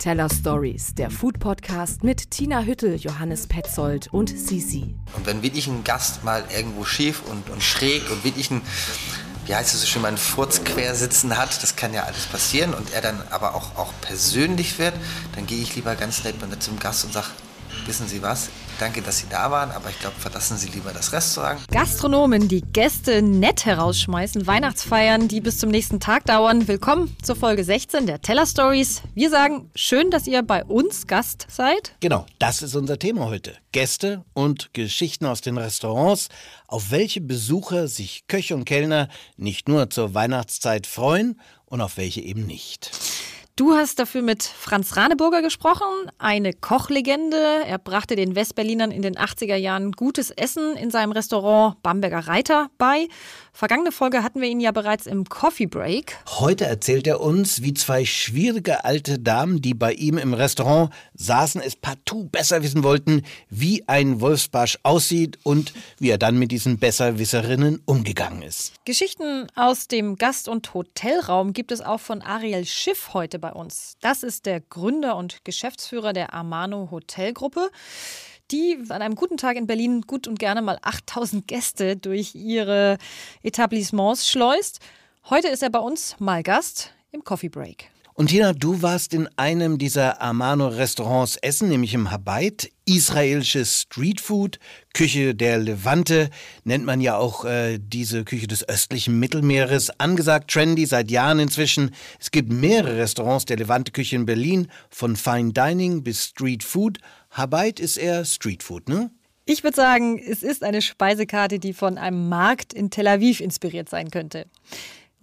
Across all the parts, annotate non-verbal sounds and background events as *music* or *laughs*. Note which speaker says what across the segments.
Speaker 1: Teller Stories, der Food Podcast mit Tina Hüttel, Johannes Petzold und Sisi.
Speaker 2: Und wenn wirklich ein Gast mal irgendwo schief und, und schräg und wirklich ein, wie heißt es so schön, mal einen Furz quer sitzen hat, das kann ja alles passieren und er dann aber auch, auch persönlich wird, dann gehe ich lieber ganz nett zum Gast und sage, wissen Sie was, Danke, dass Sie da waren, aber ich glaube, verlassen Sie lieber das Restaurant.
Speaker 1: Gastronomen, die Gäste nett herausschmeißen, Weihnachtsfeiern, die bis zum nächsten Tag dauern. Willkommen zur Folge 16 der Teller Stories. Wir sagen, schön, dass ihr bei uns Gast seid.
Speaker 3: Genau, das ist unser Thema heute. Gäste und Geschichten aus den Restaurants, auf welche Besucher sich Köche und Kellner nicht nur zur Weihnachtszeit freuen und auf welche eben nicht.
Speaker 1: Du hast dafür mit Franz Raneburger gesprochen, eine Kochlegende. Er brachte den Westberlinern in den 80er Jahren gutes Essen in seinem Restaurant Bamberger Reiter bei. Vergangene Folge hatten wir ihn ja bereits im Coffee Break.
Speaker 3: Heute erzählt er uns, wie zwei schwierige alte Damen, die bei ihm im Restaurant saßen, es partout besser wissen wollten, wie ein Wolfsbarsch aussieht und wie er dann mit diesen Besserwisserinnen umgegangen ist.
Speaker 1: Geschichten aus dem Gast- und Hotelraum gibt es auch von Ariel Schiff heute bei uns. Das ist der Gründer und Geschäftsführer der Amano Hotelgruppe die an einem guten Tag in Berlin gut und gerne mal 8000 Gäste durch ihre Etablissements schleust. Heute ist er bei uns mal Gast im Coffee Break.
Speaker 3: Und Tina, du warst in einem dieser Amano-Restaurants essen, nämlich im Habait. Israelisches Streetfood, Küche der Levante, nennt man ja auch äh, diese Küche des östlichen Mittelmeeres. Angesagt, trendy, seit Jahren inzwischen. Es gibt mehrere Restaurants der Levante-Küche in Berlin, von Fine Dining bis Street Food. Habait ist eher Street Food, ne?
Speaker 1: Ich würde sagen, es ist eine Speisekarte, die von einem Markt in Tel Aviv inspiriert sein könnte.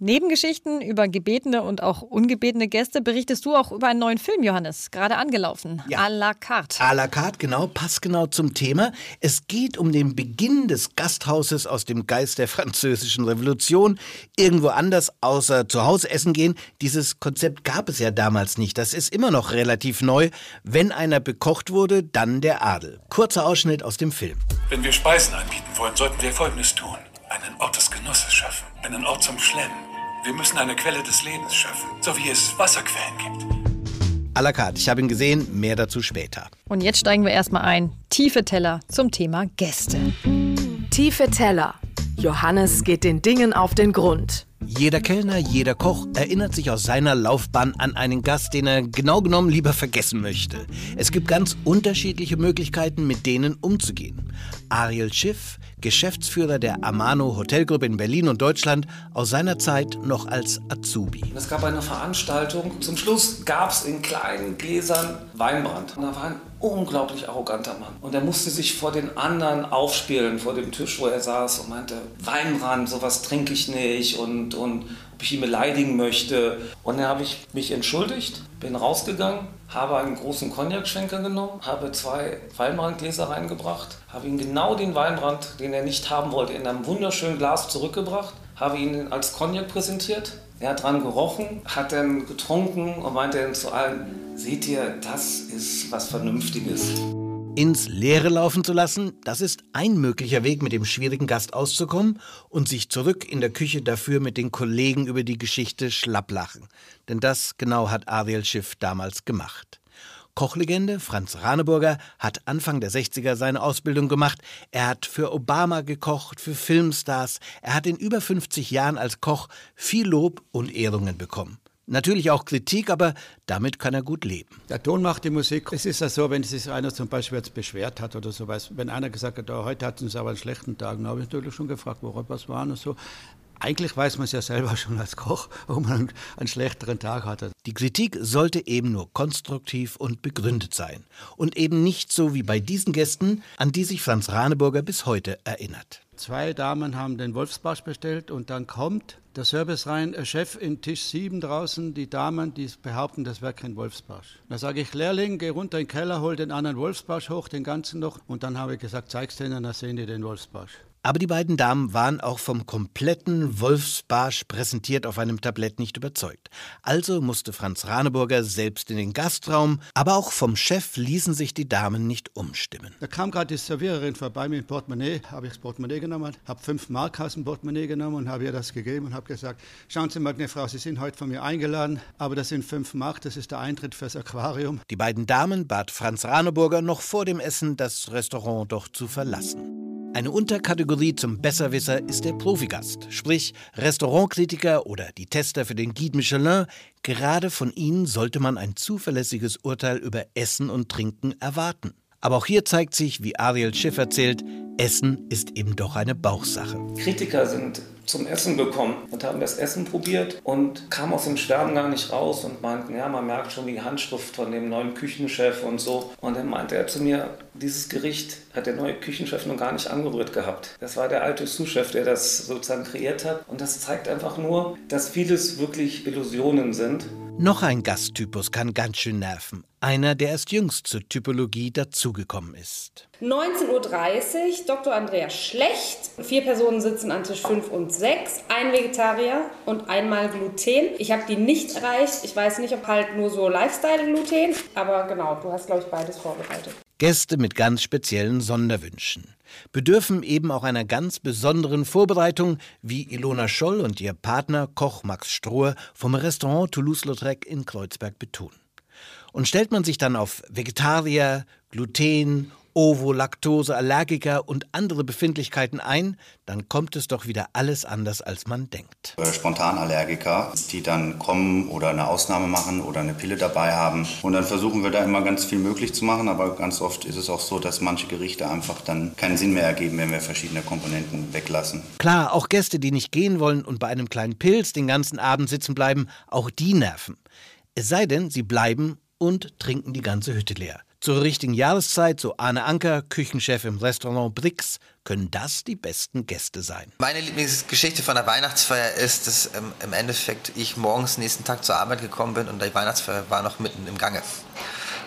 Speaker 1: Nebengeschichten über gebetene und auch ungebetene Gäste berichtest du auch über einen neuen Film, Johannes, gerade angelaufen. Ja. À la carte.
Speaker 3: À la carte, genau, passt genau zum Thema. Es geht um den Beginn des Gasthauses aus dem Geist der französischen Revolution. Irgendwo anders außer zu Hause essen gehen. Dieses Konzept gab es ja damals nicht. Das ist immer noch relativ neu. Wenn einer bekocht wurde, dann der Adel. Kurzer Ausschnitt aus dem Film.
Speaker 4: Wenn wir Speisen anbieten wollen, sollten wir Folgendes tun. Einen Ort des Genusses schaffen, einen Ort zum Schlemmen wir müssen eine Quelle des Lebens schaffen, so wie es Wasserquellen gibt.
Speaker 3: À la carte. Ich habe ihn gesehen, mehr dazu später.
Speaker 1: Und jetzt steigen wir erstmal ein. Tiefe Teller zum Thema Gäste. Tiefe Teller. Johannes geht den Dingen auf den Grund.
Speaker 3: Jeder Kellner, jeder Koch erinnert sich aus seiner Laufbahn an einen Gast, den er genau genommen lieber vergessen möchte. Es gibt ganz unterschiedliche Möglichkeiten, mit denen umzugehen. Ariel Schiff, Geschäftsführer der Amano Hotelgruppe in Berlin und Deutschland, aus seiner Zeit noch als Azubi.
Speaker 5: Es gab eine Veranstaltung. Zum Schluss gab es in kleinen Gläsern Weinbrand. Und da war ein unglaublich arroganter Mann. Und er musste sich vor den anderen aufspielen, vor dem Tisch, wo er saß und meinte, Weinbrand, sowas trinke ich nicht und, und ob ich ihn beleidigen möchte. Und dann habe ich mich entschuldigt, bin rausgegangen, habe einen großen Cognac-Schwenker genommen, habe zwei Weinbrandgläser reingebracht, habe ihm genau den Weinbrand, den er nicht haben wollte, in einem wunderschönen Glas zurückgebracht, habe ihn als Cognac präsentiert. Er hat dran gerochen, hat dann getrunken und meinte dann zu allen, seht ihr, das ist was Vernünftiges.
Speaker 3: Ins Leere laufen zu lassen, das ist ein möglicher Weg, mit dem schwierigen Gast auszukommen und sich zurück in der Küche dafür mit den Kollegen über die Geschichte schlapplachen. Denn das genau hat Ariel Schiff damals gemacht. Kochlegende Franz Raneburger hat Anfang der 60er seine Ausbildung gemacht. Er hat für Obama gekocht, für Filmstars. Er hat in über 50 Jahren als Koch viel Lob und Ehrungen bekommen. Natürlich auch Kritik, aber damit kann er gut leben.
Speaker 6: Der Ton macht die Musik. Es ist ja so, wenn sich einer zum Beispiel jetzt beschwert hat oder sowas, wenn einer gesagt hat, oh, heute hat uns aber einen schlechten Tag, dann habe ich natürlich schon gefragt, woran was war und so. Eigentlich weiß man es ja selber *laughs* schon als Koch, warum man einen, einen schlechteren Tag hatte.
Speaker 3: Die Kritik sollte eben nur konstruktiv und begründet sein. Und eben nicht so wie bei diesen Gästen, an die sich Franz Raneburger bis heute erinnert.
Speaker 6: Zwei Damen haben den Wolfsbarsch bestellt und dann kommt der Service rein, äh, Chef in Tisch 7 draußen, die Damen, die behaupten, das wäre kein Wolfsbarsch. Da sage ich, Lehrling, geh runter in den Keller, hol den anderen Wolfsbarsch hoch, den ganzen noch. Und dann habe ich gesagt, zeig's denen, dann sehen die den Wolfsbarsch.
Speaker 3: Aber die beiden Damen waren auch vom kompletten Wolfsbarsch präsentiert auf einem Tablett nicht überzeugt. Also musste Franz Raneburger selbst in den Gastraum, aber auch vom Chef ließen sich die Damen nicht umstimmen.
Speaker 6: Da kam gerade die Serviererin vorbei mit dem Portemonnaie, habe ich das Portemonnaie genommen, habe fünf Mark aus dem Portemonnaie genommen und habe ihr das gegeben und habe gesagt, schauen Sie mal, meine Frau, Sie sind heute von mir eingeladen, aber das sind fünf Mark, das ist der Eintritt fürs Aquarium.
Speaker 3: Die beiden Damen bat Franz Raneburger noch vor dem Essen das Restaurant doch zu verlassen. Eine Unterkategorie zum Besserwisser ist der Profigast, sprich Restaurantkritiker oder die Tester für den Guide Michelin. Gerade von ihnen sollte man ein zuverlässiges Urteil über Essen und Trinken erwarten. Aber auch hier zeigt sich, wie Ariel Schiff erzählt, Essen ist eben doch eine Bauchsache.
Speaker 5: Kritiker sind zum Essen gekommen und haben das Essen probiert und kamen aus dem Schwärmen gar nicht raus und meinten, ja, man merkt schon die Handschrift von dem neuen Küchenchef und so. Und dann meinte er zu mir, dieses Gericht hat der neue Küchenchef noch gar nicht angerührt gehabt. Das war der alte Sous-Chef, der das sozusagen kreiert hat. Und das zeigt einfach nur, dass vieles wirklich Illusionen sind.
Speaker 3: Noch ein Gasttypus kann ganz schön nerven. Einer, der erst jüngst zur Typologie dazugekommen ist.
Speaker 7: 19.30 Uhr, Dr. Andreas Schlecht. Vier Personen sitzen an Tisch 5 und 6. Ein Vegetarier und einmal Gluten. Ich habe die nicht erreicht. Ich weiß nicht, ob halt nur so Lifestyle-Gluten. Aber genau, du hast, glaube ich, beides vorbereitet.
Speaker 3: Gäste mit ganz speziellen Sonderwünschen bedürfen eben auch einer ganz besonderen Vorbereitung, wie Ilona Scholl und ihr Partner Koch Max Strohe vom Restaurant Toulouse-Lautrec in Kreuzberg betonen. Und stellt man sich dann auf Vegetarier, Gluten Ovo, Laktose, Allergiker und andere Befindlichkeiten ein, dann kommt es doch wieder alles anders, als man denkt.
Speaker 8: Äh, Spontanallergiker, die dann kommen oder eine Ausnahme machen oder eine Pille dabei haben. Und dann versuchen wir da immer ganz viel möglich zu machen, aber ganz oft ist es auch so, dass manche Gerichte einfach dann keinen Sinn mehr ergeben, wenn wir verschiedene Komponenten weglassen.
Speaker 3: Klar, auch Gäste, die nicht gehen wollen und bei einem kleinen Pilz den ganzen Abend sitzen bleiben, auch die nerven. Es sei denn, sie bleiben und trinken die ganze Hütte leer. Zur richtigen Jahreszeit, so Arne Anker, Küchenchef im Restaurant Brix, können das die besten Gäste sein.
Speaker 2: Meine Lieblingsgeschichte von der Weihnachtsfeier ist, dass ähm, im Endeffekt ich morgens nächsten Tag zur Arbeit gekommen bin und die Weihnachtsfeier war noch mitten im Gange.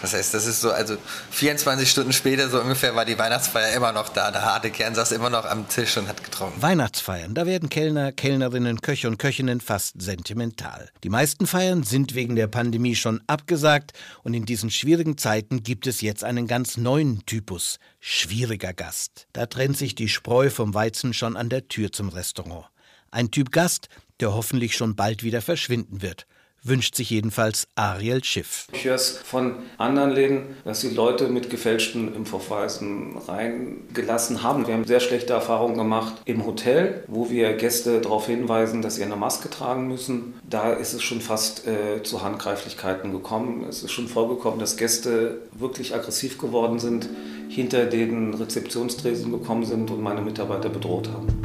Speaker 2: Das heißt, das ist so, also 24 Stunden später so ungefähr war die Weihnachtsfeier immer noch da. Der harte Kern saß immer noch am Tisch und hat getrunken.
Speaker 3: Weihnachtsfeiern, da werden Kellner, Kellnerinnen, Köche und Köchinnen fast sentimental. Die meisten Feiern sind wegen der Pandemie schon abgesagt und in diesen schwierigen Zeiten gibt es jetzt einen ganz neuen Typus, schwieriger Gast. Da trennt sich die Spreu vom Weizen schon an der Tür zum Restaurant. Ein Typ Gast, der hoffentlich schon bald wieder verschwinden wird wünscht sich jedenfalls Ariel Schiff.
Speaker 5: Ich höre es von anderen Läden, dass die Leute mit gefälschten Impfverweisen reingelassen haben. Wir haben sehr schlechte Erfahrungen gemacht im Hotel, wo wir Gäste darauf hinweisen, dass sie eine Maske tragen müssen. Da ist es schon fast äh, zu Handgreiflichkeiten gekommen. Es ist schon vorgekommen, dass Gäste wirklich aggressiv geworden sind, hinter den Rezeptionstresen gekommen sind und meine Mitarbeiter bedroht haben.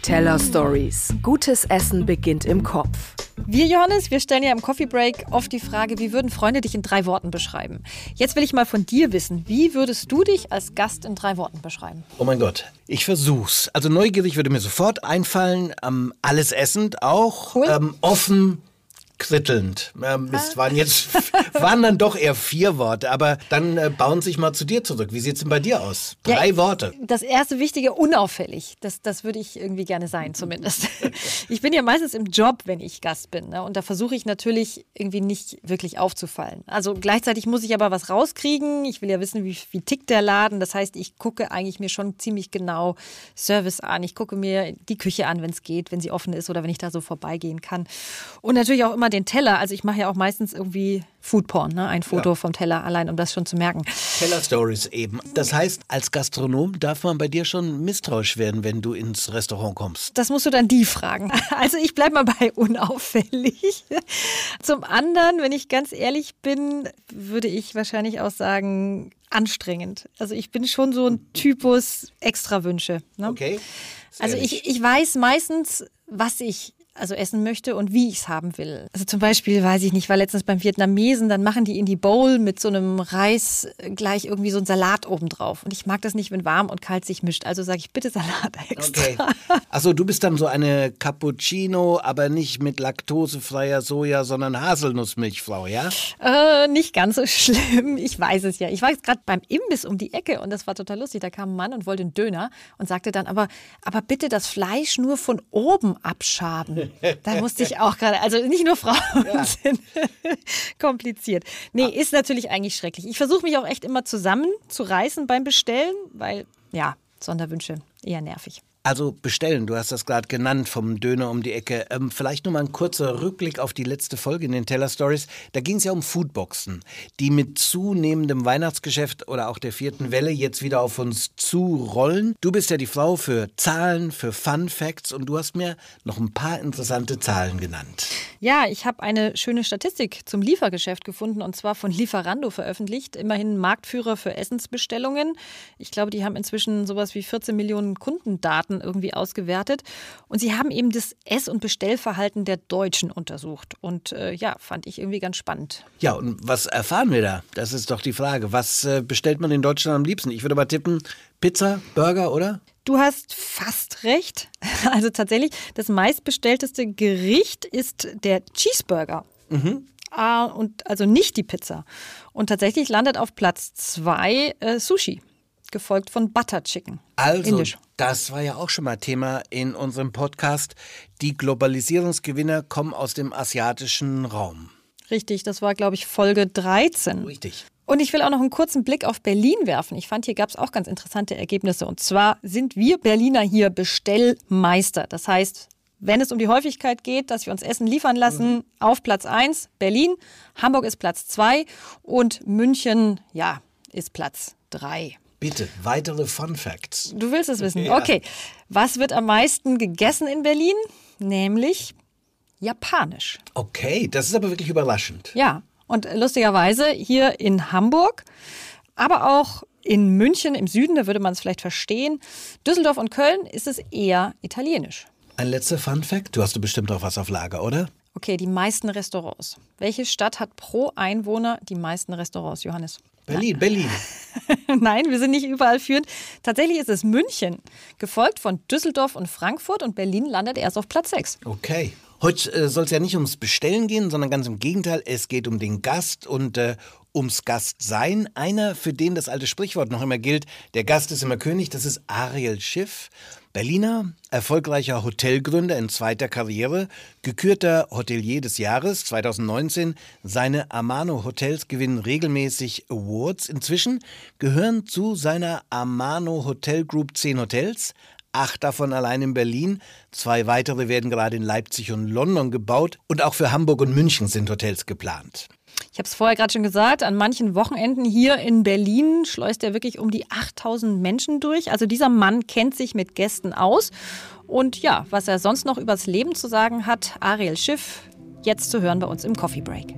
Speaker 9: Teller Stories. Gutes Essen beginnt im Kopf.
Speaker 1: Wir, Johannes, wir stellen ja im Coffee Break oft die Frage, wie würden Freunde dich in drei Worten beschreiben? Jetzt will ich mal von dir wissen, wie würdest du dich als Gast in drei Worten beschreiben?
Speaker 3: Oh mein Gott, ich versuch's. Also neugierig würde mir sofort einfallen, ähm, alles essend auch, cool. ähm, offen, krittelnd. Ähm, es ah. waren jetzt *laughs* waren dann doch eher vier Worte, aber dann äh, bauen sich mal zu dir zurück. Wie sieht's denn bei dir aus? Drei ja, Worte.
Speaker 1: Das erste wichtige unauffällig. Das, das würde ich irgendwie gerne sein, zumindest. *laughs* ich bin ja meistens im Job, wenn ich Gast bin, ne? und da versuche ich natürlich irgendwie nicht wirklich aufzufallen. Also gleichzeitig muss ich aber was rauskriegen. Ich will ja wissen, wie, wie tickt der Laden. Das heißt, ich gucke eigentlich mir schon ziemlich genau Service an. Ich gucke mir die Küche an, wenn es geht, wenn sie offen ist oder wenn ich da so vorbeigehen kann. Und natürlich auch immer den Teller. Also ich mache ja auch meistens irgendwie Foodporn, ne? ein Foto ja. vom Teller allein, um das schon zu merken.
Speaker 3: Teller-Stories eben. Das heißt, als Gastronom darf man bei dir schon misstrauisch werden, wenn du ins Restaurant kommst.
Speaker 1: Das musst du dann die fragen. *laughs* Also ich bleibe mal bei unauffällig. Zum anderen, wenn ich ganz ehrlich bin, würde ich wahrscheinlich auch sagen, anstrengend. Also ich bin schon so ein Typus Extrawünsche. Ne?
Speaker 3: Okay.
Speaker 1: Also ich, ich weiß meistens, was ich also essen möchte und wie ich es haben will. Also zum Beispiel, weiß ich nicht, war letztens beim Vietnamesen, dann machen die in die Bowl mit so einem Reis gleich irgendwie so einen Salat obendrauf. Und ich mag das nicht, wenn warm und kalt sich mischt. Also sage ich bitte Salat *laughs* extra. Okay.
Speaker 3: Achso, du bist dann so eine Cappuccino, aber nicht mit laktosefreier Soja, sondern Haselnussmilchfrau, ja?
Speaker 1: Äh, nicht ganz so *laughs* schlimm. Ich weiß es ja. Ich war jetzt gerade beim Imbiss um die Ecke und das war total lustig. Da kam ein Mann und wollte einen Döner und sagte dann, aber, aber bitte das Fleisch nur von oben abschaben. Da musste ich auch gerade, also nicht nur Frauen ja. sind *laughs* kompliziert. Nee, ist natürlich eigentlich schrecklich. Ich versuche mich auch echt immer zusammen zu reißen beim Bestellen, weil, ja, Sonderwünsche eher nervig.
Speaker 3: Also bestellen, du hast das gerade genannt vom Döner um die Ecke. Ähm, vielleicht nur mal ein kurzer Rückblick auf die letzte Folge in den Teller Stories. Da ging es ja um Foodboxen, die mit zunehmendem Weihnachtsgeschäft oder auch der vierten Welle jetzt wieder auf uns zurollen. Du bist ja die Frau für Zahlen, für Fun Facts und du hast mir noch ein paar interessante Zahlen genannt.
Speaker 1: Ja, ich habe eine schöne Statistik zum Liefergeschäft gefunden und zwar von Lieferando veröffentlicht. Immerhin Marktführer für Essensbestellungen. Ich glaube, die haben inzwischen sowas wie 14 Millionen Kundendaten Daten irgendwie ausgewertet. Und sie haben eben das Ess- und Bestellverhalten der Deutschen untersucht. Und äh, ja, fand ich irgendwie ganz spannend.
Speaker 3: Ja, und was erfahren wir da? Das ist doch die Frage. Was äh, bestellt man in Deutschland am liebsten? Ich würde mal tippen, Pizza, Burger, oder?
Speaker 1: Du hast fast recht. *laughs* Also tatsächlich, das meistbestellteste Gericht ist der Cheeseburger. Mhm. Ah, und also nicht die Pizza. Und tatsächlich landet auf Platz zwei äh, Sushi gefolgt von Butter Chicken.
Speaker 3: Also, Indisch. das war ja auch schon mal Thema in unserem Podcast. Die Globalisierungsgewinner kommen aus dem asiatischen Raum.
Speaker 1: Richtig, das war, glaube ich, Folge 13.
Speaker 3: Richtig.
Speaker 1: Und ich will auch noch einen kurzen Blick auf Berlin werfen. Ich fand, hier gab es auch ganz interessante Ergebnisse. Und zwar sind wir Berliner hier Bestellmeister. Das heißt, wenn es um die Häufigkeit geht, dass wir uns Essen liefern lassen, mhm. auf Platz 1 Berlin, Hamburg ist Platz 2 und München, ja, ist Platz 3.
Speaker 3: Bitte, weitere Fun Facts.
Speaker 1: Du willst es wissen. Ja. Okay. Was wird am meisten gegessen in Berlin? Nämlich Japanisch.
Speaker 3: Okay, das ist aber wirklich überraschend.
Speaker 1: Ja, und lustigerweise hier in Hamburg, aber auch in München im Süden, da würde man es vielleicht verstehen. Düsseldorf und Köln ist es eher italienisch.
Speaker 3: Ein letzter Fun Fact. Du hast du bestimmt auch was auf Lager, oder?
Speaker 1: Okay, die meisten Restaurants. Welche Stadt hat pro Einwohner die meisten Restaurants, Johannes?
Speaker 3: Berlin. Berlin. *laughs*
Speaker 1: Nein, wir sind nicht überall führend. Tatsächlich ist es München, gefolgt von Düsseldorf und Frankfurt und Berlin landet erst auf Platz 6.
Speaker 3: Okay. Heute äh, soll es ja nicht ums Bestellen gehen, sondern ganz im Gegenteil, es geht um den Gast und äh, ums Gastsein. Einer, für den das alte Sprichwort noch immer gilt, der Gast ist immer König, das ist Ariel Schiff. Berliner, erfolgreicher Hotelgründer in zweiter Karriere, gekürter Hotelier des Jahres 2019. Seine Amano Hotels gewinnen regelmäßig Awards. Inzwischen gehören zu seiner Amano Hotel Group zehn Hotels. Acht davon allein in Berlin. Zwei weitere werden gerade in Leipzig und London gebaut. Und auch für Hamburg und München sind Hotels geplant.
Speaker 1: Ich habe es vorher gerade schon gesagt, an manchen Wochenenden hier in Berlin schleust er wirklich um die 8000 Menschen durch. Also dieser Mann kennt sich mit Gästen aus. Und ja, was er sonst noch übers Leben zu sagen hat, Ariel Schiff, jetzt zu hören bei uns im Coffee Break.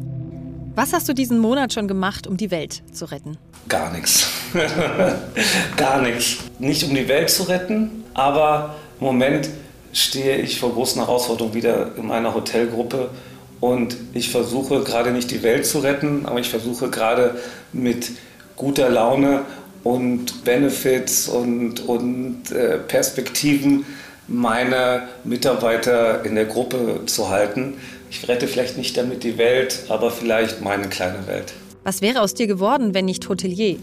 Speaker 1: Was hast du diesen Monat schon gemacht, um die Welt zu retten?
Speaker 5: Gar nichts. *laughs* Gar nichts. Nicht um die Welt zu retten, aber im Moment stehe ich vor großen Herausforderungen wieder in meiner Hotelgruppe und ich versuche gerade nicht die Welt zu retten, aber ich versuche gerade mit guter Laune und Benefits und, und äh, Perspektiven meine Mitarbeiter in der Gruppe zu halten. Ich rette vielleicht nicht damit die Welt, aber vielleicht meine kleine Welt.
Speaker 1: Was wäre aus dir geworden, wenn nicht Hotelier?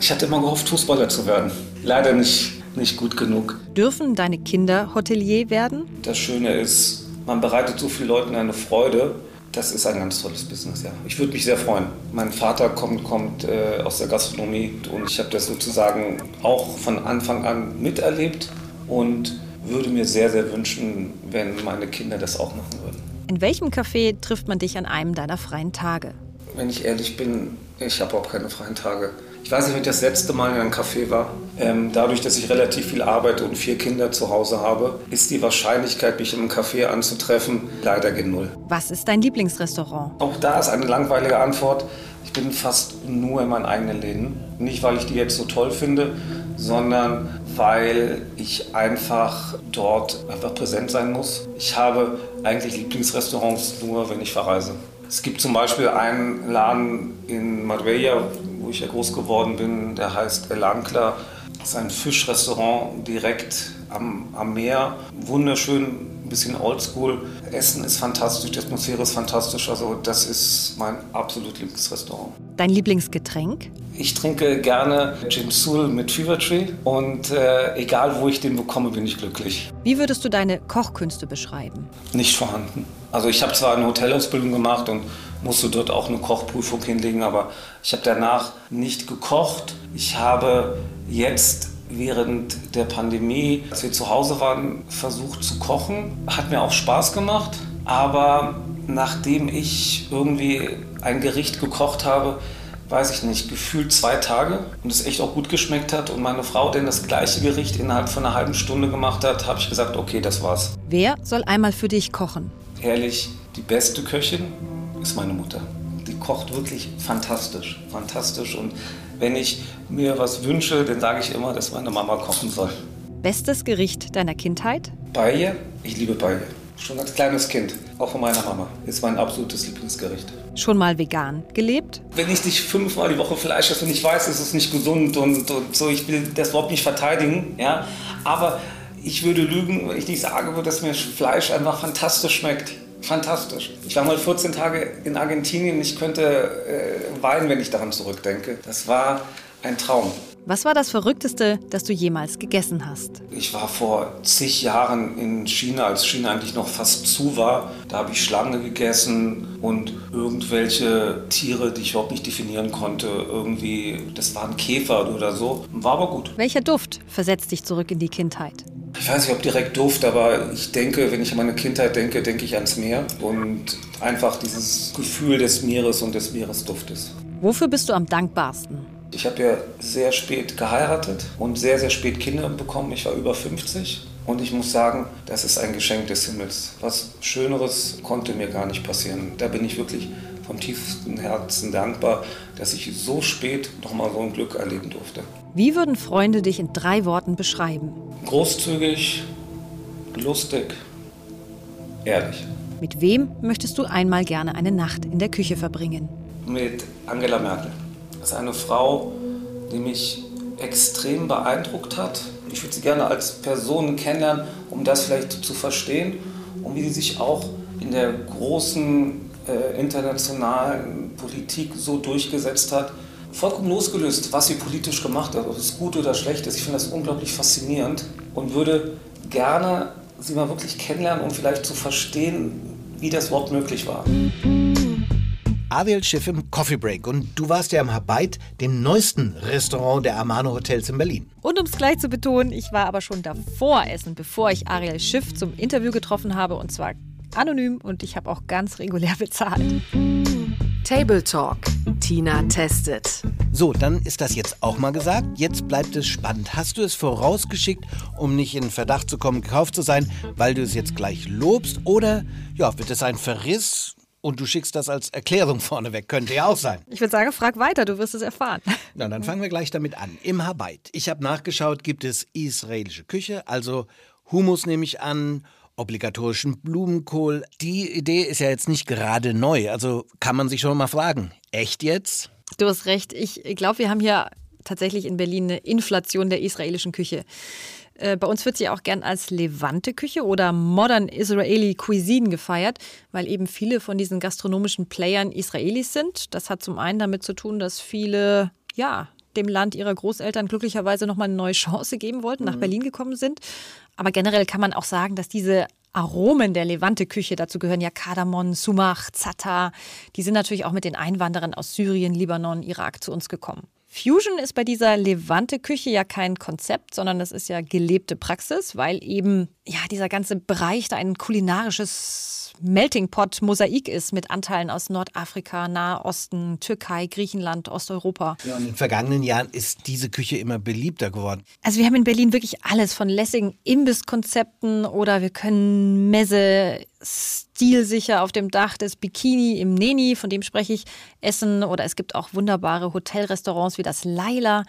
Speaker 5: Ich hatte immer gehofft, Fußballer zu werden. Leider nicht, nicht gut genug.
Speaker 1: Dürfen deine Kinder Hotelier werden?
Speaker 5: Das Schöne ist, man bereitet so vielen Leuten eine Freude. Das ist ein ganz tolles Business, ja. Ich würde mich sehr freuen. Mein Vater kommt, kommt äh, aus der Gastronomie und ich habe das sozusagen auch von Anfang an miterlebt und würde mir sehr, sehr wünschen, wenn meine Kinder das auch machen würden.
Speaker 1: In welchem Café trifft man dich an einem deiner freien Tage?
Speaker 5: Wenn ich ehrlich bin, ich habe auch keine freien Tage. Ich weiß nicht, wenn ich das letzte Mal in einem Café war. Ähm, dadurch, dass ich relativ viel arbeite und vier Kinder zu Hause habe, ist die Wahrscheinlichkeit, mich in einem Café anzutreffen, leider gen Null.
Speaker 1: Was ist dein Lieblingsrestaurant?
Speaker 5: Auch da ist eine langweilige Antwort. Ich bin fast nur in meinen eigenen Läden. Nicht, weil ich die jetzt so toll finde, sondern weil ich einfach dort einfach präsent sein muss. Ich habe eigentlich Lieblingsrestaurants nur, wenn ich verreise. Es gibt zum Beispiel einen Laden in Marbella, wo ich ja groß geworden bin, der heißt El Ancla. Das ist ein Fischrestaurant direkt am, am Meer. Wunderschön, ein bisschen oldschool. Essen ist fantastisch, die Atmosphäre ist fantastisch. Also das ist mein absolut Lieblingsrestaurant.
Speaker 1: Dein Lieblingsgetränk?
Speaker 5: Ich trinke gerne Gin Soul mit Fever Tree und äh, egal wo ich den bekomme, bin ich glücklich.
Speaker 1: Wie würdest du deine Kochkünste beschreiben?
Speaker 5: Nicht vorhanden. Also ich habe zwar eine Hotelausbildung gemacht und musste dort auch eine Kochprüfung hinlegen, aber ich habe danach nicht gekocht. Ich habe jetzt während der Pandemie, als wir zu Hause waren, versucht zu kochen. Hat mir auch Spaß gemacht, aber nachdem ich irgendwie ein Gericht gekocht habe, weiß ich nicht, gefühlt zwei Tage und es echt auch gut geschmeckt hat und meine Frau denn das gleiche Gericht innerhalb von einer halben Stunde gemacht hat, habe ich gesagt, okay, das war's.
Speaker 1: Wer soll einmal für dich kochen?
Speaker 5: Ehrlich, die beste Köchin ist meine Mutter. Die kocht wirklich fantastisch, fantastisch und wenn ich mir was wünsche, dann sage ich immer, dass meine Mama kochen soll.
Speaker 1: Bestes Gericht deiner Kindheit?
Speaker 5: Paella. Ich liebe Paella. Schon als kleines Kind, auch von meiner Mama. Ist mein absolutes Lieblingsgericht.
Speaker 1: Schon mal vegan gelebt?
Speaker 5: Wenn ich nicht fünfmal die Woche Fleisch esse und ich weiß, es ist nicht gesund und, und so, ich will das überhaupt nicht verteidigen, ja. Aber ich würde lügen, wenn ich nicht sage dass mir Fleisch einfach fantastisch schmeckt. Fantastisch. Ich war mal 14 Tage in Argentinien. Ich könnte äh, weinen, wenn ich daran zurückdenke. Das war ein Traum.
Speaker 1: Was war das Verrückteste, das du jemals gegessen hast?
Speaker 5: Ich war vor zig Jahren in China, als China eigentlich noch fast zu war. Da habe ich Schlange gegessen und irgendwelche Tiere, die ich überhaupt nicht definieren konnte. Irgendwie, das waren Käfer oder so. War aber gut.
Speaker 1: Welcher Duft versetzt dich zurück in die Kindheit?
Speaker 5: Ich weiß nicht, ob direkt Duft, aber ich denke, wenn ich an meine Kindheit denke, denke ich ans Meer und einfach dieses Gefühl des Meeres und des Meeresduftes.
Speaker 1: Wofür bist du am dankbarsten?
Speaker 5: Ich habe ja sehr spät geheiratet und sehr, sehr spät Kinder bekommen. Ich war über 50 und ich muss sagen, das ist ein Geschenk des Himmels. Was Schöneres konnte mir gar nicht passieren. Da bin ich wirklich vom tiefsten Herzen dankbar, dass ich so spät nochmal so ein Glück erleben durfte.
Speaker 1: Wie würden Freunde dich in drei Worten beschreiben?
Speaker 5: Großzügig, lustig, ehrlich.
Speaker 1: Mit wem möchtest du einmal gerne eine Nacht in der Küche verbringen?
Speaker 5: Mit Angela Merkel. Das ist eine Frau, die mich extrem beeindruckt hat. Ich würde sie gerne als Person kennenlernen, um das vielleicht zu verstehen und wie sie sich auch in der großen äh, internationalen Politik so durchgesetzt hat. Vollkommen losgelöst, was sie politisch gemacht hat, ob es gut oder schlecht ist. Ich finde das unglaublich faszinierend und würde gerne sie mal wirklich kennenlernen, um vielleicht zu verstehen, wie das überhaupt möglich war.
Speaker 3: Ariel Schiff im Coffee Break und du warst ja im Habeit, dem neuesten Restaurant der Amano Hotels in Berlin.
Speaker 1: Und um es gleich zu betonen, ich war aber schon davor essen, bevor ich Ariel Schiff zum Interview getroffen habe und zwar anonym und ich habe auch ganz regulär *laughs* bezahlt.
Speaker 9: Table Talk. Tina testet.
Speaker 3: So, dann ist das jetzt auch mal gesagt. Jetzt bleibt es spannend. Hast du es vorausgeschickt, um nicht in Verdacht zu kommen, gekauft zu sein, weil du es jetzt gleich lobst? Oder ja, wird es ein Verriss? Und du schickst das als Erklärung vorneweg. Könnte ja auch sein.
Speaker 1: Ich würde sagen, frag weiter, du wirst es erfahren.
Speaker 3: Na, dann fangen wir gleich damit an. Im Habait. Ich habe nachgeschaut, gibt es israelische Küche, also Humus nehme ich an, obligatorischen Blumenkohl. Die Idee ist ja jetzt nicht gerade neu, also kann man sich schon mal fragen, echt jetzt?
Speaker 1: Du hast recht. Ich glaube, wir haben hier tatsächlich in Berlin eine Inflation der israelischen Küche. Äh, bei uns wird sie auch gern als Levante-Küche oder Modern Israeli Cuisine gefeiert, weil eben viele von diesen gastronomischen Playern Israelis sind. Das hat zum einen damit zu tun, dass viele, ja, dem Land ihrer Großeltern glücklicherweise nochmal eine neue Chance geben wollten, nach mhm. Berlin gekommen sind. Aber generell kann man auch sagen, dass diese Aromen der Levante-Küche, dazu gehören ja Kardamom, Sumach, Zata, die sind natürlich auch mit den Einwanderern aus Syrien, Libanon, Irak zu uns gekommen. Fusion ist bei dieser Levante-Küche ja kein Konzept, sondern es ist ja gelebte Praxis, weil eben ja dieser ganze Bereich da ein kulinarisches Melting Pot Mosaik ist mit Anteilen aus Nordafrika, Nahosten, Türkei, Griechenland, Osteuropa.
Speaker 3: Ja, und in den vergangenen Jahren ist diese Küche immer beliebter geworden.
Speaker 1: Also wir haben in Berlin wirklich alles von lässigen Imbisskonzepten oder wir können Messe stilsicher auf dem Dach des Bikini im Neni, von dem spreche ich, essen oder es gibt auch wunderbare Hotelrestaurants wie das Laila.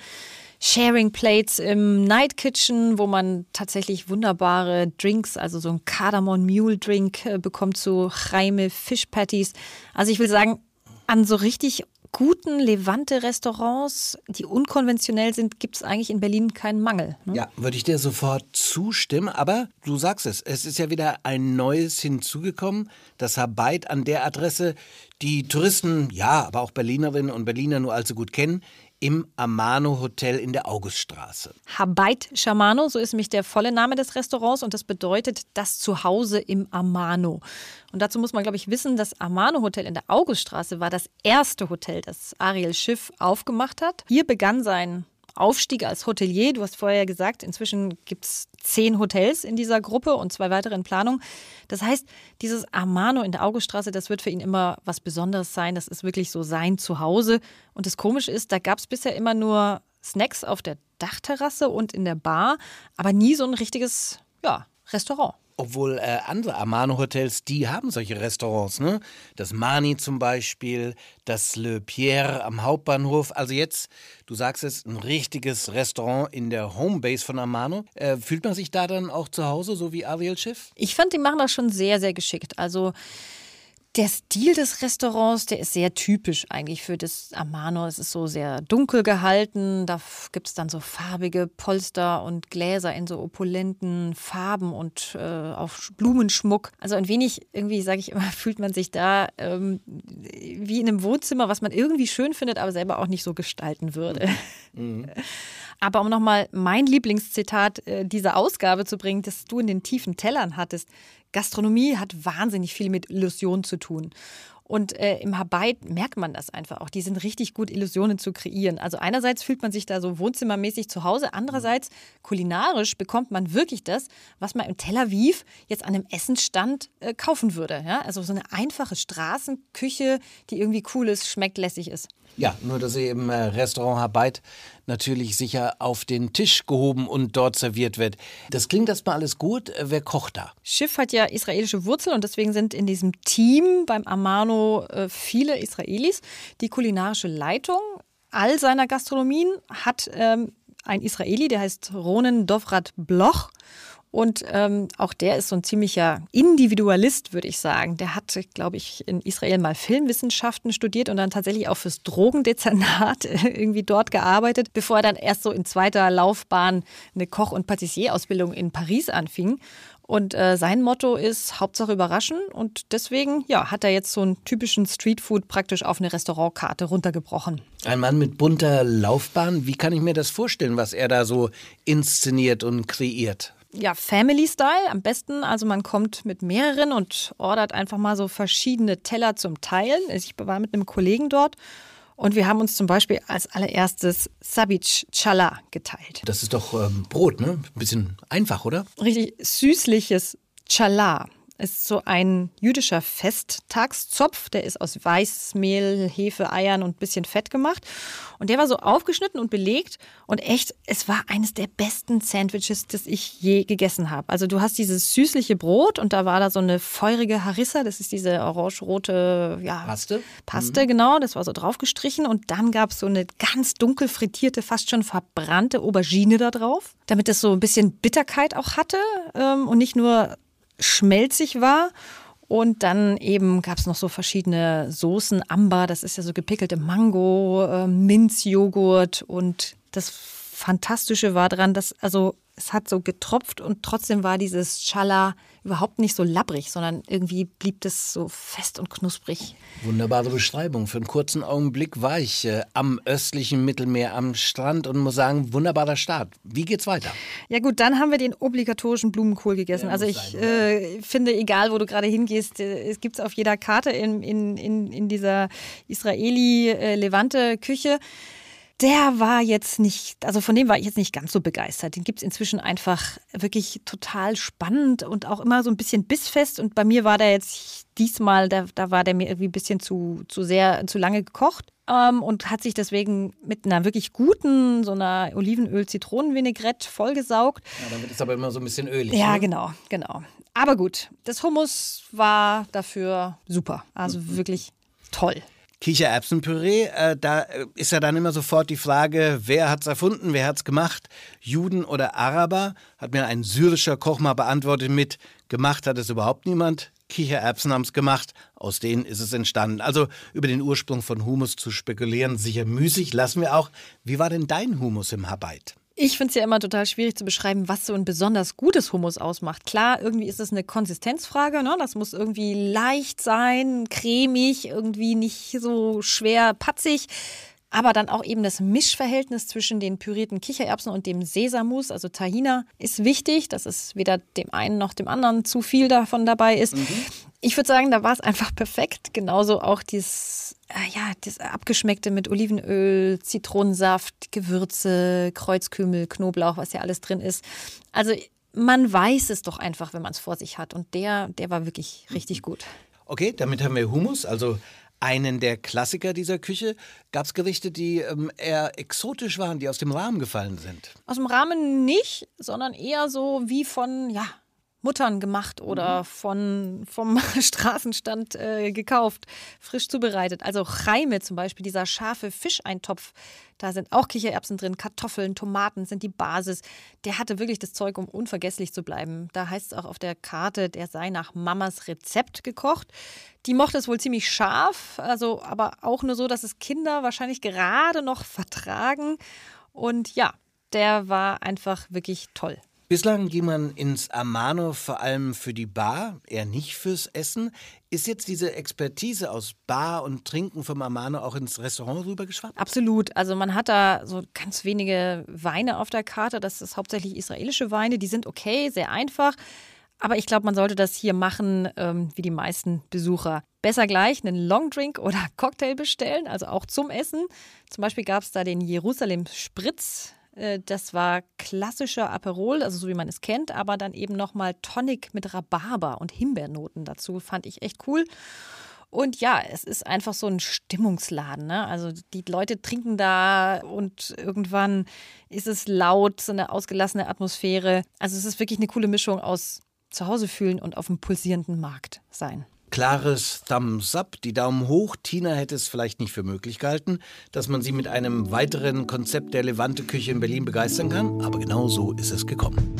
Speaker 1: Sharing Plates im Night Kitchen, wo man tatsächlich wunderbare Drinks, also so ein Cardamom Mule Drink äh, bekommt, so Chaime Fish Patties. Also ich will sagen, an so richtig guten Levante-Restaurants, die unkonventionell sind, gibt es eigentlich in Berlin keinen Mangel.
Speaker 3: Ne? Ja, würde ich dir sofort zustimmen. Aber du sagst es, es ist ja wieder ein neues hinzugekommen. Das Habeit an der Adresse, die Touristen, ja, aber auch Berlinerinnen und Berliner nur allzu gut kennen im Amano Hotel in der Auguststraße.
Speaker 1: Habait Shamano, so ist nämlich der volle Name des Restaurants und das bedeutet das Zuhause im Amano. Und dazu muss man, glaube ich, wissen, das Amano Hotel in der Auguststraße war das erste Hotel, das Ariel Schiff aufgemacht hat. Hier begann sein Aufstieg als Hotelier. Du hast vorher gesagt, inzwischen gibt es zehn Hotels in dieser Gruppe und zwei weitere in Planung. Das heißt, dieses Amano in der Auguststraße, das wird für ihn immer was Besonderes sein. Das ist wirklich so sein Zuhause. Und das Komische ist, da gab es bisher immer nur Snacks auf der Dachterrasse und in der Bar, aber nie so ein richtiges ja, Restaurant.
Speaker 3: Obwohl äh, andere Amano-Hotels, die haben solche Restaurants, ne? Das Mani zum Beispiel, das Le Pierre am Hauptbahnhof. Also jetzt, du sagst es, ein richtiges Restaurant in der Homebase von Amano. Äh, fühlt man sich da dann auch zu Hause, so wie Ariel Schiff?
Speaker 1: Ich fand, die machen das schon sehr, sehr geschickt. Also der Stil des Restaurants, der ist sehr typisch eigentlich für das Amano. Es ist so sehr dunkel gehalten. Da gibt es dann so farbige Polster und Gläser in so opulenten Farben und äh, auch Blumenschmuck. Also ein wenig, irgendwie sage ich immer, *laughs* fühlt man sich da ähm, wie in einem Wohnzimmer, was man irgendwie schön findet, aber selber auch nicht so gestalten würde. Mhm. *laughs* Aber um nochmal mein Lieblingszitat äh, dieser Ausgabe zu bringen, das du in den tiefen Tellern hattest. Gastronomie hat wahnsinnig viel mit Illusionen zu tun. Und äh, im Habeit merkt man das einfach auch. Die sind richtig gut, Illusionen zu kreieren. Also einerseits fühlt man sich da so wohnzimmermäßig zu Hause, andererseits kulinarisch bekommt man wirklich das, was man in Tel Aviv jetzt an einem Essensstand äh, kaufen würde. Ja? Also so eine einfache Straßenküche, die irgendwie cool ist, schmeckt, lässig ist.
Speaker 3: Ja, nur dass sie im äh, Restaurant Habeit natürlich sicher auf den Tisch gehoben und dort serviert wird. Das klingt erstmal alles gut. Äh, wer kocht da?
Speaker 1: Schiff hat ja israelische Wurzeln und deswegen sind in diesem Team beim Amano äh, viele Israelis. Die kulinarische Leitung all seiner Gastronomien hat ähm, ein Israeli, der heißt Ronen Dovrat Bloch. Und ähm, auch der ist so ein ziemlicher Individualist, würde ich sagen. Der hat, glaube ich, in Israel mal Filmwissenschaften studiert und dann tatsächlich auch fürs Drogendezernat *laughs* irgendwie dort gearbeitet, bevor er dann erst so in zweiter Laufbahn eine Koch- und Patissier-Ausbildung in Paris anfing. Und äh, sein Motto ist Hauptsache überraschen. Und deswegen ja, hat er jetzt so einen typischen Streetfood praktisch auf eine Restaurantkarte runtergebrochen.
Speaker 3: Ein Mann mit bunter Laufbahn. Wie kann ich mir das vorstellen, was er da so inszeniert und kreiert?
Speaker 1: Ja, Family Style am besten. Also man kommt mit mehreren und ordert einfach mal so verschiedene Teller zum Teilen. Ich war mit einem Kollegen dort und wir haben uns zum Beispiel als allererstes Sabic Chala geteilt.
Speaker 3: Das ist doch ähm, Brot, ne? Ein bisschen einfach, oder?
Speaker 1: Richtig süßliches Chala ist so ein jüdischer Festtagszopf. Der ist aus Weißmehl, Hefe, Eiern und ein bisschen Fett gemacht. Und der war so aufgeschnitten und belegt. Und echt, es war eines der besten Sandwiches, das ich je gegessen habe. Also du hast dieses süßliche Brot und da war da so eine feurige Harissa. Das ist diese orange-rote ja,
Speaker 3: Paste.
Speaker 1: Paste, mhm. genau. Das war so draufgestrichen. Und dann gab es so eine ganz dunkel frittierte, fast schon verbrannte Aubergine da drauf. Damit es so ein bisschen Bitterkeit auch hatte ähm, und nicht nur schmelzig war. Und dann eben gab es noch so verschiedene Soßen. Amber, das ist ja so gepickelte Mango, äh, Minzjoghurt. Und das Fantastische war dran, dass also es hat so getropft und trotzdem war dieses Chala überhaupt nicht so labbrig, sondern irgendwie blieb das so fest und knusprig.
Speaker 3: Wunderbare Beschreibung. Für einen kurzen Augenblick war ich äh, am östlichen Mittelmeer am Strand und muss sagen, wunderbarer Start. Wie geht's weiter?
Speaker 1: Ja gut, dann haben wir den obligatorischen Blumenkohl gegessen. Ja, also ich sein, äh, finde, egal wo du gerade hingehst, äh, es gibt es auf jeder Karte in, in, in, in dieser Israeli-Levante-Küche. Der war jetzt nicht, also von dem war ich jetzt nicht ganz so begeistert. Den gibt es inzwischen einfach wirklich total spannend und auch immer so ein bisschen bissfest. Und bei mir war der jetzt diesmal, da, da war der mir irgendwie ein bisschen zu, zu sehr, zu lange gekocht. Ähm, und hat sich deswegen mit einer wirklich guten, so einer Olivenöl-Zitronen-Vinaigrette vollgesaugt.
Speaker 3: Ja, dann wird es aber immer so ein bisschen ölig.
Speaker 1: Ja, ne? genau, genau. Aber gut, das Hummus war dafür super. Also mhm. wirklich toll.
Speaker 3: Kichererbsenpüree, äh, da äh, ist ja dann immer sofort die Frage, wer hat's erfunden, wer hat's gemacht? Juden oder Araber? Hat mir ein syrischer Koch mal beantwortet mit, gemacht hat es überhaupt niemand. Kichererbsen haben es gemacht, aus denen ist es entstanden. Also über den Ursprung von Humus zu spekulieren, sicher müßig, lassen wir auch. Wie war denn dein Humus im Habeit?
Speaker 1: Ich finde es ja immer total schwierig zu beschreiben, was so ein besonders gutes Hummus ausmacht. Klar, irgendwie ist es eine Konsistenzfrage. Ne? Das muss irgendwie leicht sein, cremig, irgendwie nicht so schwer patzig. Aber dann auch eben das Mischverhältnis zwischen den pürierten Kichererbsen und dem Sesammus, also Tahina, ist wichtig, dass es weder dem einen noch dem anderen zu viel davon dabei ist. Mhm. Ich würde sagen, da war es einfach perfekt. Genauso auch dieses, ja, das Abgeschmeckte mit Olivenöl, Zitronensaft, Gewürze, Kreuzkümmel, Knoblauch, was ja alles drin ist. Also man weiß es doch einfach, wenn man es vor sich hat. Und der, der war wirklich richtig gut.
Speaker 3: Okay, damit haben wir Hummus, also einen der Klassiker dieser Küche. Gab es Gerichte, die ähm, eher exotisch waren, die aus dem Rahmen gefallen sind?
Speaker 1: Aus dem Rahmen nicht, sondern eher so wie von, ja, Muttern gemacht oder mhm. von, vom *laughs* Straßenstand äh, gekauft, frisch zubereitet. Also Chaime zum Beispiel, dieser scharfe Fischeintopf, da sind auch Kichererbsen drin, Kartoffeln, Tomaten sind die Basis. Der hatte wirklich das Zeug, um unvergesslich zu bleiben. Da heißt es auch auf der Karte, der sei nach Mamas Rezept gekocht. Die mochte es wohl ziemlich scharf, also aber auch nur so, dass es Kinder wahrscheinlich gerade noch vertragen. Und ja, der war einfach wirklich toll.
Speaker 3: Bislang ging man ins Amano vor allem für die Bar, eher nicht fürs Essen. Ist jetzt diese Expertise aus Bar und Trinken vom Amano auch ins Restaurant rübergeschwappt?
Speaker 1: Absolut. Also man hat da so ganz wenige Weine auf der Karte. Das ist hauptsächlich israelische Weine. Die sind okay, sehr einfach. Aber ich glaube, man sollte das hier machen ähm, wie die meisten Besucher. Besser gleich einen Longdrink oder Cocktail bestellen, also auch zum Essen. Zum Beispiel gab es da den Jerusalem Spritz. Äh, das war klassischer Aperol, also so wie man es kennt, aber dann eben nochmal Tonic mit Rhabarber und Himbeernoten dazu. Fand ich echt cool. Und ja, es ist einfach so ein Stimmungsladen. Ne? Also die Leute trinken da und irgendwann ist es laut, so eine ausgelassene Atmosphäre. Also es ist wirklich eine coole Mischung aus Zuhause fühlen und auf dem pulsierenden Markt sein
Speaker 3: klares Thumbs up, die Daumen hoch. Tina hätte es vielleicht nicht für möglich gehalten, dass man sie mit einem weiteren Konzept der Levante-Küche in Berlin begeistern kann, aber genau so ist es gekommen.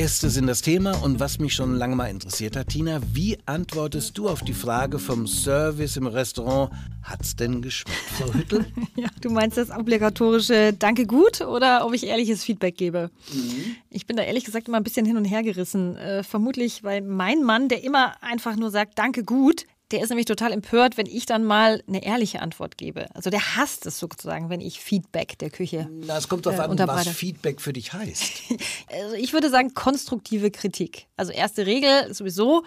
Speaker 3: Gäste sind das Thema und was mich schon lange mal interessiert hat, Tina, wie antwortest du auf die Frage vom Service im Restaurant, hat's denn geschmeckt, Frau Hüttel? *laughs*
Speaker 1: ja, du meinst das obligatorische Danke gut oder ob ich ehrliches Feedback gebe? Mhm. Ich bin da ehrlich gesagt immer ein bisschen hin und her gerissen. Äh, vermutlich, weil mein Mann, der immer einfach nur sagt Danke gut, der ist nämlich total empört, wenn ich dann mal eine ehrliche Antwort gebe. Also der hasst es sozusagen, wenn ich Feedback der Küche.
Speaker 3: Na, es kommt darauf äh, an, was Feedback für dich heißt. *laughs*
Speaker 1: also ich würde sagen, konstruktive Kritik. Also erste Regel sowieso,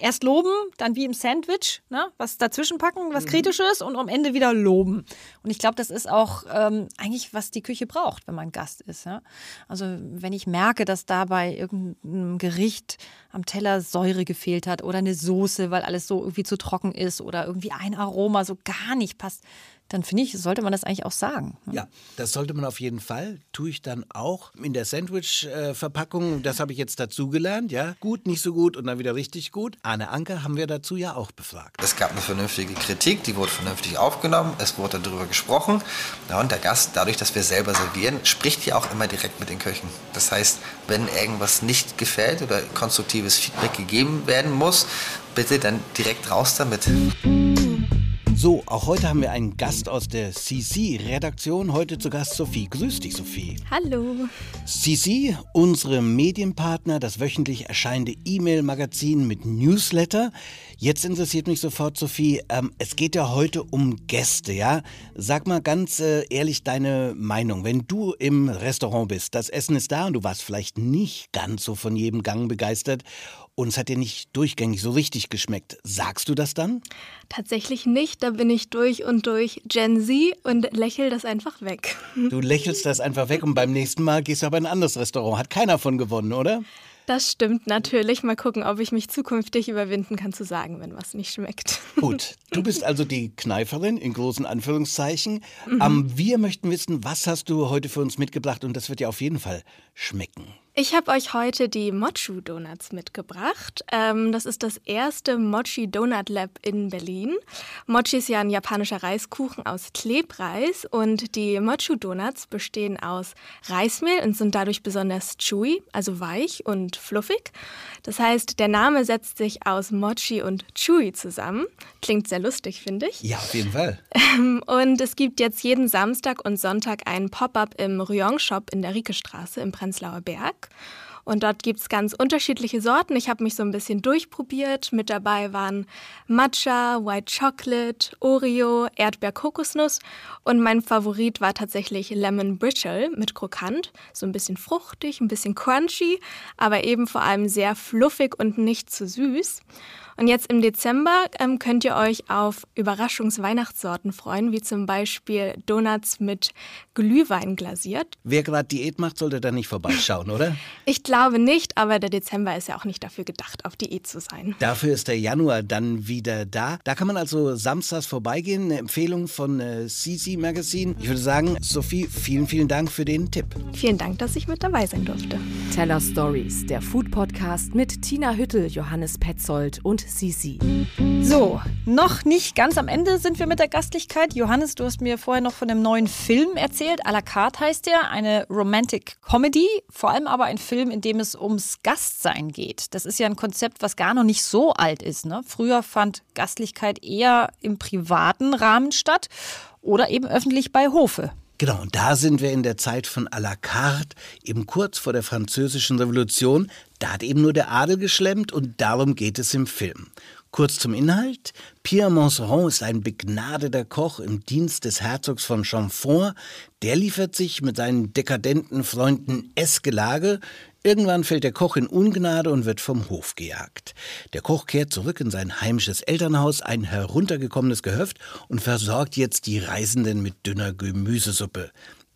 Speaker 1: erst loben, dann wie im Sandwich, ne, was dazwischen packen, was mhm. Kritisches und am Ende wieder loben. Und ich glaube, das ist auch ähm, eigentlich, was die Küche braucht, wenn man Gast ist. Ja? Also wenn ich merke, dass da bei irgendeinem Gericht am Teller Säure gefehlt hat oder eine Soße, weil alles so irgendwie zu trocken ist oder irgendwie ein Aroma so gar nicht passt, dann finde ich, sollte man das eigentlich auch sagen.
Speaker 3: Ne? Ja, das sollte man auf jeden Fall. Tue ich dann auch in der Sandwich-Verpackung. Das habe ich jetzt dazugelernt. Ja, gut, nicht so gut und dann wieder richtig gut. Arne Anker haben wir dazu ja auch befragt.
Speaker 2: Es gab eine vernünftige Kritik, die wurde vernünftig aufgenommen. Es wurde darüber gesprochen. Ja, und der Gast, dadurch, dass wir selber servieren, spricht ja auch immer direkt mit den Köchen. Das heißt, wenn irgendwas nicht gefällt oder konstruktives Feedback gegeben werden muss, bitte dann direkt raus damit.
Speaker 3: So, auch heute haben wir einen Gast aus der CC-Redaktion. Heute zu Gast Sophie. Grüß dich, Sophie.
Speaker 10: Hallo.
Speaker 3: CC, unsere Medienpartner, das wöchentlich erscheinende E-Mail-Magazin mit Newsletter. Jetzt interessiert mich sofort, Sophie, ähm, es geht ja heute um Gäste, ja? Sag mal ganz äh, ehrlich deine Meinung. Wenn du im Restaurant bist, das Essen ist da und du warst vielleicht nicht ganz so von jedem Gang begeistert und es hat dir nicht durchgängig so richtig geschmeckt. Sagst du das dann?
Speaker 10: Tatsächlich nicht. Da bin ich durch und durch Gen Z und lächel das einfach weg.
Speaker 3: Du lächelst das einfach weg und beim nächsten Mal gehst du aber in ein anderes Restaurant. Hat keiner von gewonnen, oder?
Speaker 10: Das stimmt natürlich. Mal gucken, ob ich mich zukünftig überwinden kann zu sagen, wenn was nicht schmeckt.
Speaker 3: Gut, du bist also die Kneiferin in großen Anführungszeichen. Mhm. Um, wir möchten wissen, was hast du heute für uns mitgebracht und das wird ja auf jeden Fall schmecken.
Speaker 10: Ich habe euch heute die Mochu Donuts mitgebracht. Ähm, das ist das erste Mochi Donut Lab in Berlin. Mochi ist ja ein japanischer Reiskuchen aus Klebreis und die Mochu Donuts bestehen aus Reismehl und sind dadurch besonders chewy, also weich und fluffig. Das heißt, der Name setzt sich aus Mochi und Chewy zusammen. Klingt sehr lustig, finde ich.
Speaker 3: Ja, auf jeden Fall.
Speaker 10: Und es gibt jetzt jeden Samstag und Sonntag einen Pop-up im Ryong Shop in der Riekestraße im Prenzlauer Berg. Und dort gibt es ganz unterschiedliche Sorten. Ich habe mich so ein bisschen durchprobiert. Mit dabei waren Matcha, White Chocolate, Oreo, Erdbeer-Kokosnuss. Und mein Favorit war tatsächlich Lemon Brittle mit Krokant. So ein bisschen fruchtig, ein bisschen crunchy, aber eben vor allem sehr fluffig und nicht zu süß. Und jetzt im Dezember ähm, könnt ihr euch auf Überraschungsweihnachtssorten freuen, wie zum Beispiel Donuts mit Glühwein glasiert.
Speaker 3: Wer gerade Diät macht, sollte da nicht vorbeischauen, oder? *laughs*
Speaker 10: Ich glaube nicht, aber der Dezember ist ja auch nicht dafür gedacht, auf Diät zu sein.
Speaker 3: Dafür ist der Januar dann wieder da. Da kann man also samstags vorbeigehen. Eine Empfehlung von äh, CC Magazine. Ich würde sagen, Sophie, vielen, vielen Dank für den Tipp.
Speaker 10: Vielen Dank, dass ich mit dabei sein durfte.
Speaker 9: Teller Stories, der Food Podcast mit Tina Hüttel, Johannes Petzold und Sisi.
Speaker 1: So, noch nicht ganz am Ende sind wir mit der Gastlichkeit. Johannes, du hast mir vorher noch von einem neuen Film erzählt. A la carte heißt der, eine Romantic Comedy. Vor allem aber ein Film, in dem es ums Gastsein geht. Das ist ja ein Konzept, was gar noch nicht so alt ist. Ne? Früher fand Gastlichkeit eher im privaten Rahmen statt oder eben öffentlich bei Hofe.
Speaker 3: Genau, und da sind wir in der Zeit von à la carte, eben kurz vor der französischen Revolution. Da hat eben nur der Adel geschlemmt und darum geht es im Film. Kurz zum Inhalt. Pierre Monceron ist ein begnadeter Koch im Dienst des Herzogs von Chamfort. Der liefert sich mit seinen dekadenten Freunden Essgelage. Irgendwann fällt der Koch in Ungnade und wird vom Hof gejagt. Der Koch kehrt zurück in sein heimisches Elternhaus, ein heruntergekommenes Gehöft, und versorgt jetzt die Reisenden mit dünner Gemüsesuppe.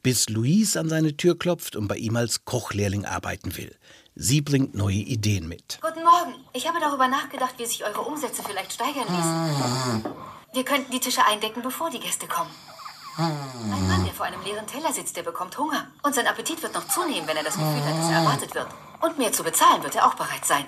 Speaker 3: Bis Louise an seine Tür klopft und bei ihm als Kochlehrling arbeiten will. Sie bringt neue Ideen mit.
Speaker 11: Guten Morgen. Ich habe darüber nachgedacht, wie sich eure Umsätze vielleicht steigern ließen. Wir könnten die Tische eindecken, bevor die Gäste kommen. Ein Mann, der vor einem leeren Teller sitzt, der bekommt Hunger. Und sein Appetit wird noch zunehmen, wenn er das Gefühl hat, dass er erwartet wird. Und mehr zu bezahlen wird er auch bereit sein.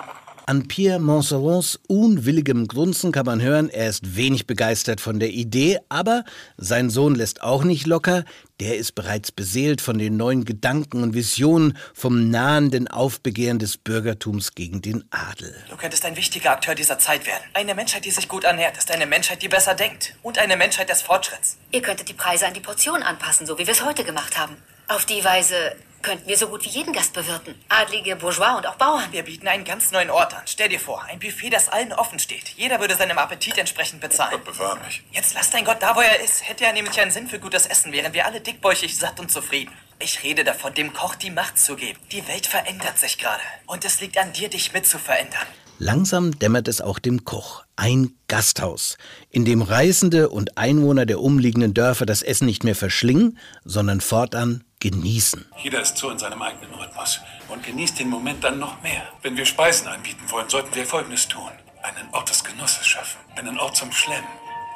Speaker 3: An Pierre Moncerons unwilligem Grunzen kann man hören, er ist wenig begeistert von der Idee, aber sein Sohn lässt auch nicht locker. Der ist bereits beseelt von den neuen Gedanken und Visionen vom nahenden Aufbegehren des Bürgertums gegen den Adel.
Speaker 12: Du könntest ein wichtiger Akteur dieser Zeit werden. Eine Menschheit, die sich gut ernährt, ist eine Menschheit, die besser denkt. Und eine Menschheit des Fortschritts.
Speaker 11: Ihr könntet die Preise an die Portion anpassen, so wie wir es heute gemacht haben. Auf die Weise könnten wir so gut wie jeden Gast bewirten. Adlige, Bourgeois und auch Bauern.
Speaker 12: Wir bieten einen ganz neuen Ort an. Stell dir vor, ein Buffet, das allen offen steht. Jeder würde seinem Appetit entsprechend bezahlen.
Speaker 4: Gott bewahre mich.
Speaker 12: Jetzt lass dein Gott da, wo er ist. Hätte er nämlich einen Sinn für gutes Essen, wären wir alle dickbäuchig, satt und zufrieden. Ich rede davon, dem Koch die Macht zu geben. Die Welt verändert sich gerade. Und es liegt an dir, dich mit zu verändern.
Speaker 3: Langsam dämmert es auch dem Koch. Ein Gasthaus, in dem Reisende und Einwohner der umliegenden Dörfer das Essen nicht mehr verschlingen, sondern fortan genießen.
Speaker 4: Jeder ist so in seinem eigenen Rhythmus und genießt den Moment dann noch mehr. Wenn wir Speisen anbieten wollen, sollten wir Folgendes tun. Einen Ort des Genusses schaffen. Einen Ort zum Schlemmen.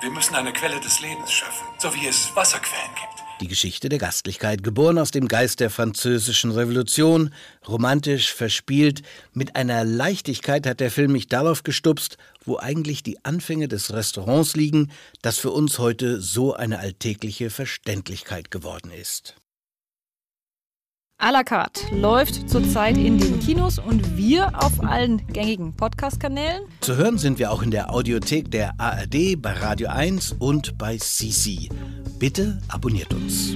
Speaker 4: Wir müssen eine Quelle des Lebens schaffen, so wie es Wasserquellen gibt.
Speaker 3: Die Geschichte der Gastlichkeit, geboren aus dem Geist der französischen Revolution, romantisch, verspielt, mit einer Leichtigkeit hat der Film mich darauf gestupst, wo eigentlich die Anfänge des Restaurants liegen, das für uns heute so eine alltägliche Verständlichkeit geworden ist.
Speaker 1: À la carte läuft zurzeit in den Kinos und wir auf allen gängigen Podcast-Kanälen.
Speaker 3: Zu hören sind wir auch in der Audiothek der ARD, bei Radio 1 und bei CC. Bitte abonniert uns.